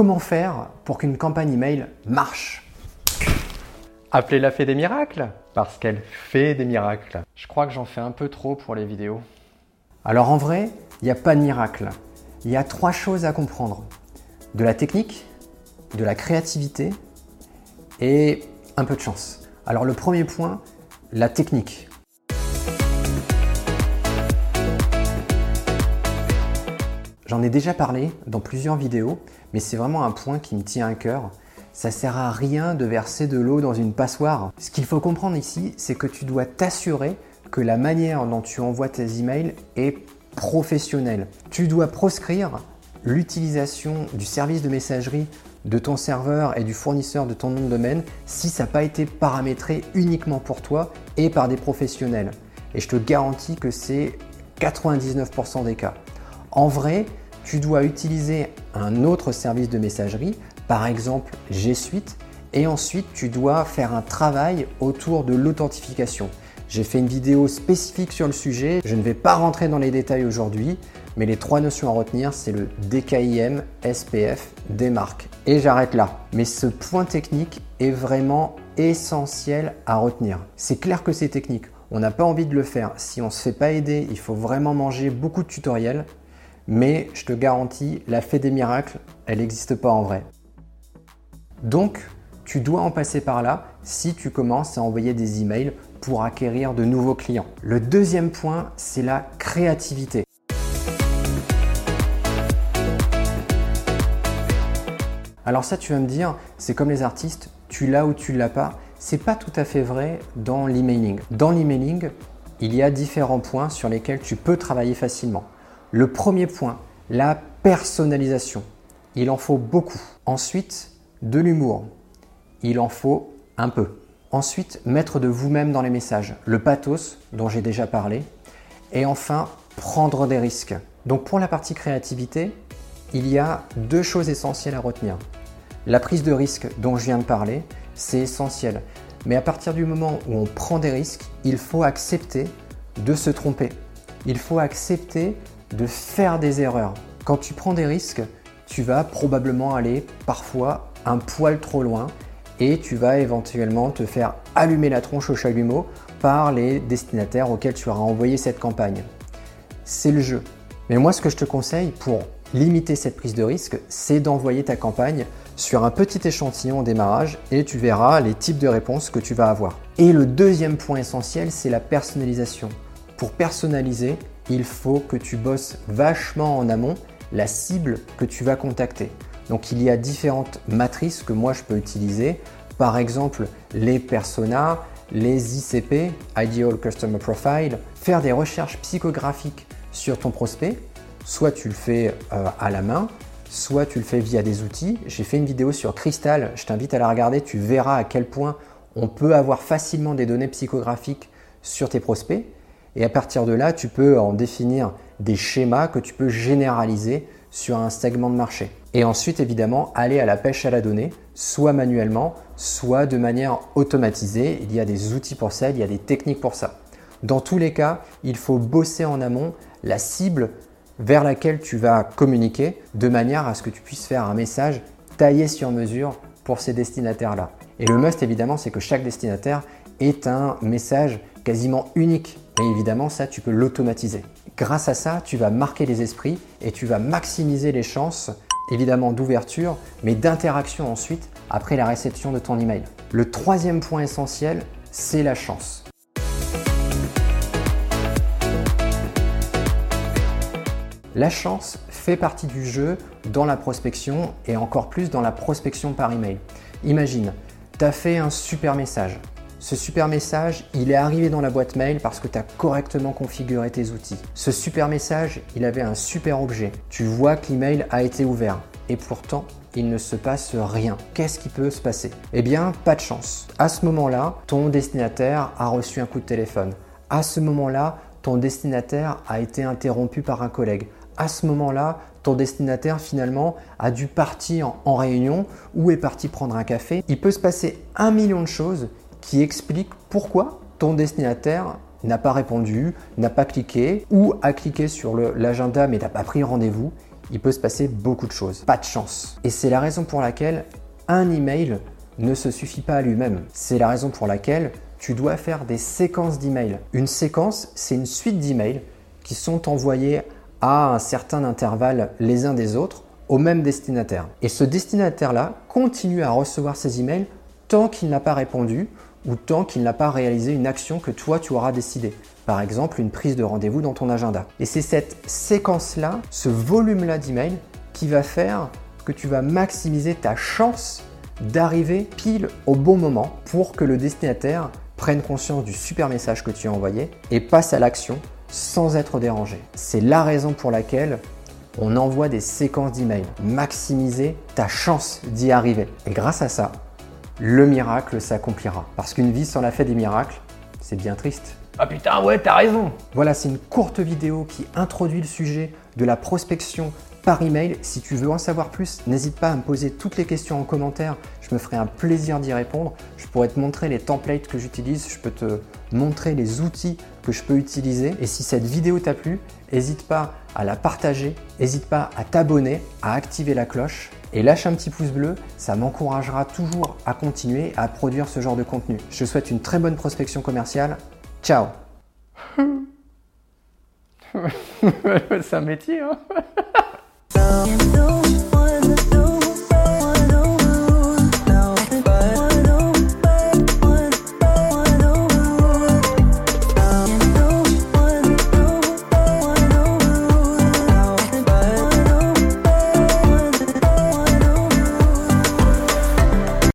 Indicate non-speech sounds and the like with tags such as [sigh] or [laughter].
comment faire pour qu'une campagne email marche Appelez la fée des miracles Parce qu'elle fait des miracles. Je crois que j'en fais un peu trop pour les vidéos. Alors en vrai, il n'y a pas de miracle. Il y a trois choses à comprendre. De la technique, de la créativité et un peu de chance. Alors le premier point, la technique. J'en ai déjà parlé dans plusieurs vidéos, mais c'est vraiment un point qui me tient à cœur. Ça sert à rien de verser de l'eau dans une passoire. Ce qu'il faut comprendre ici, c'est que tu dois t'assurer que la manière dont tu envoies tes emails est professionnelle. Tu dois proscrire l'utilisation du service de messagerie de ton serveur et du fournisseur de ton nom de domaine si ça n'a pas été paramétré uniquement pour toi et par des professionnels. Et je te garantis que c'est 99% des cas. En vrai, tu dois utiliser un autre service de messagerie, par exemple G Suite, et ensuite tu dois faire un travail autour de l'authentification. J'ai fait une vidéo spécifique sur le sujet, je ne vais pas rentrer dans les détails aujourd'hui, mais les trois notions à retenir, c'est le DKIM, SPF, DMARC. Et j'arrête là. Mais ce point technique est vraiment essentiel à retenir. C'est clair que c'est technique. On n'a pas envie de le faire. Si on ne se fait pas aider, il faut vraiment manger beaucoup de tutoriels. Mais je te garantis, la fée des miracles, elle n'existe pas en vrai. Donc, tu dois en passer par là si tu commences à envoyer des emails pour acquérir de nouveaux clients. Le deuxième point, c'est la créativité. Alors ça, tu vas me dire, c'est comme les artistes, tu l'as ou tu l'as pas. C'est pas tout à fait vrai dans l'emailing. Dans l'emailing, il y a différents points sur lesquels tu peux travailler facilement. Le premier point, la personnalisation. Il en faut beaucoup. Ensuite, de l'humour. Il en faut un peu. Ensuite, mettre de vous-même dans les messages. Le pathos, dont j'ai déjà parlé. Et enfin, prendre des risques. Donc pour la partie créativité, il y a deux choses essentielles à retenir. La prise de risque dont je viens de parler, c'est essentiel. Mais à partir du moment où on prend des risques, il faut accepter de se tromper. Il faut accepter de faire des erreurs. Quand tu prends des risques, tu vas probablement aller parfois un poil trop loin et tu vas éventuellement te faire allumer la tronche au chalumeau par les destinataires auxquels tu auras envoyé cette campagne. C'est le jeu. Mais moi, ce que je te conseille pour limiter cette prise de risque, c'est d'envoyer ta campagne sur un petit échantillon au démarrage et tu verras les types de réponses que tu vas avoir. Et le deuxième point essentiel, c'est la personnalisation. Pour personnaliser, il faut que tu bosses vachement en amont la cible que tu vas contacter. Donc il y a différentes matrices que moi je peux utiliser. Par exemple, les personas, les ICP, Ideal Customer Profile, faire des recherches psychographiques sur ton prospect. Soit tu le fais euh, à la main, soit tu le fais via des outils. J'ai fait une vidéo sur Crystal, je t'invite à la regarder, tu verras à quel point on peut avoir facilement des données psychographiques sur tes prospects. Et à partir de là, tu peux en définir des schémas que tu peux généraliser sur un segment de marché. Et ensuite, évidemment, aller à la pêche à la donnée, soit manuellement, soit de manière automatisée. Il y a des outils pour ça, il y a des techniques pour ça. Dans tous les cas, il faut bosser en amont la cible vers laquelle tu vas communiquer de manière à ce que tu puisses faire un message taillé sur mesure pour ces destinataires-là. Et le must évidemment, c'est que chaque destinataire ait un message quasiment unique. Évidemment, ça, tu peux l'automatiser. Grâce à ça, tu vas marquer les esprits et tu vas maximiser les chances, évidemment, d'ouverture, mais d'interaction ensuite après la réception de ton email. Le troisième point essentiel, c'est la chance. La chance fait partie du jeu dans la prospection et encore plus dans la prospection par email. Imagine, tu as fait un super message. Ce super message, il est arrivé dans la boîte mail parce que tu as correctement configuré tes outils. Ce super message, il avait un super objet. Tu vois que l'email a été ouvert et pourtant, il ne se passe rien. Qu'est-ce qui peut se passer? Eh bien, pas de chance. À ce moment-là, ton destinataire a reçu un coup de téléphone. À ce moment-là, ton destinataire a été interrompu par un collègue à ce moment-là, ton destinataire finalement a dû partir en réunion ou est parti prendre un café. Il peut se passer un million de choses qui expliquent pourquoi ton destinataire n'a pas répondu, n'a pas cliqué ou a cliqué sur l'agenda mais n'a pas pris rendez-vous. il peut se passer beaucoup de choses. Pas de chance. Et c'est la raison pour laquelle un email ne se suffit pas à lui-même. C'est la raison pour laquelle tu dois faire des séquences d'emails. Une séquence, c'est une suite d'emails qui sont envoyés à un certain intervalle les uns des autres au même destinataire. Et ce destinataire-là continue à recevoir ces emails tant qu'il n'a pas répondu ou tant qu'il n'a pas réalisé une action que toi tu auras décidé. Par exemple, une prise de rendez-vous dans ton agenda. Et c'est cette séquence-là, ce volume-là d'emails qui va faire que tu vas maximiser ta chance d'arriver pile au bon moment pour que le destinataire prenne conscience du super message que tu as envoyé et passe à l'action sans être dérangé. C'est la raison pour laquelle on envoie des séquences d'emails. Maximiser ta chance d'y arriver. Et grâce à ça, le miracle s'accomplira. Parce qu'une vie sans la fête des miracles, c'est bien triste. Ah putain, ouais, t'as raison. Voilà, c'est une courte vidéo qui introduit le sujet de la prospection par email. Si tu veux en savoir plus, n'hésite pas à me poser toutes les questions en commentaire. Je me ferai un plaisir d'y répondre. Je pourrais te montrer les templates que j'utilise. Je peux te montrer les outils que je peux utiliser. Et si cette vidéo t'a plu, n'hésite pas à la partager. N'hésite pas à t'abonner, à activer la cloche. Et lâche un petit pouce bleu, ça m'encouragera toujours à continuer à produire ce genre de contenu. Je te souhaite une très bonne prospection commerciale. Ciao. [laughs] C'est un métier, hein